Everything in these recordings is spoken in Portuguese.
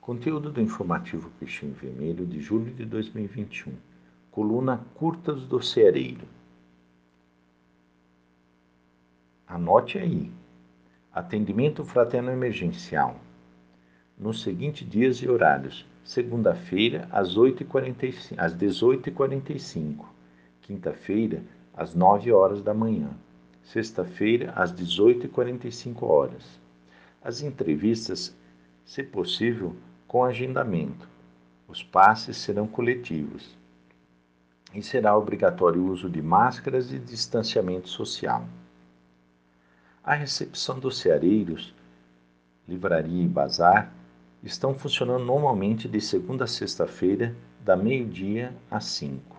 Conteúdo do informativo Peixinho Vermelho de julho de 2021. Coluna Curtas do Ceareiro. Anote aí. Atendimento fraterno emergencial. Nos seguintes dias e horários: segunda-feira às, às 18h45, quinta-feira às 9 horas da manhã, sexta-feira às 18h45 horas. As entrevistas, se possível, com agendamento. Os passes serão coletivos e será obrigatório o uso de máscaras e distanciamento social. A recepção dos ceareiros, livraria e bazar estão funcionando normalmente de segunda a sexta-feira, da meio-dia às 5.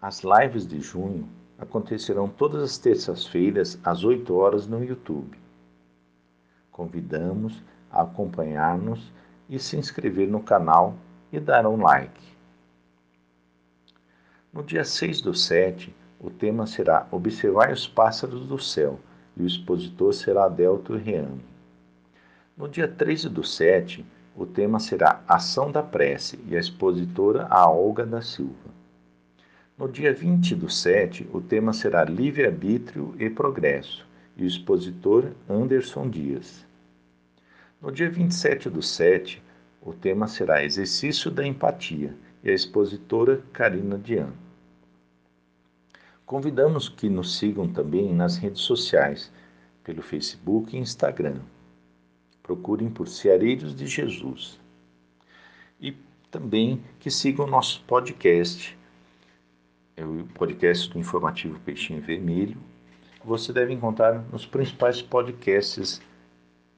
As lives de junho acontecerão todas as terças-feiras às 8 horas no YouTube. Convidamos a acompanhar-nos e se inscrever no canal e dar um like. No dia 6 do 7, o tema será Observar os pássaros do céu e o expositor será Adelto Reame. No dia 13 do 7, o tema será Ação da Prece e a expositora a Olga da Silva. No dia 20 do 7, o tema será Livre-Arbítrio e Progresso e o expositor Anderson Dias. No dia 27 do 7, o tema será Exercício da Empatia e a expositora Karina Dian. Convidamos que nos sigam também nas redes sociais, pelo Facebook e Instagram. Procurem por Ceareiros de Jesus. E também que sigam nosso podcast, é o podcast do Informativo Peixinho Vermelho. Você deve encontrar nos principais podcasts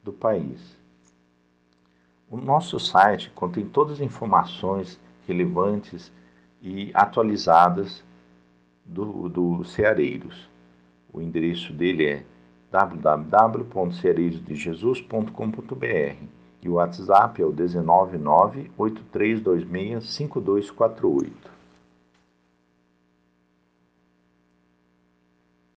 do país. O nosso site contém todas as informações relevantes e atualizadas do, do Ceareiros. O endereço dele é www.ceareirosdejesus.com.br e o WhatsApp é o 199 8326 5248.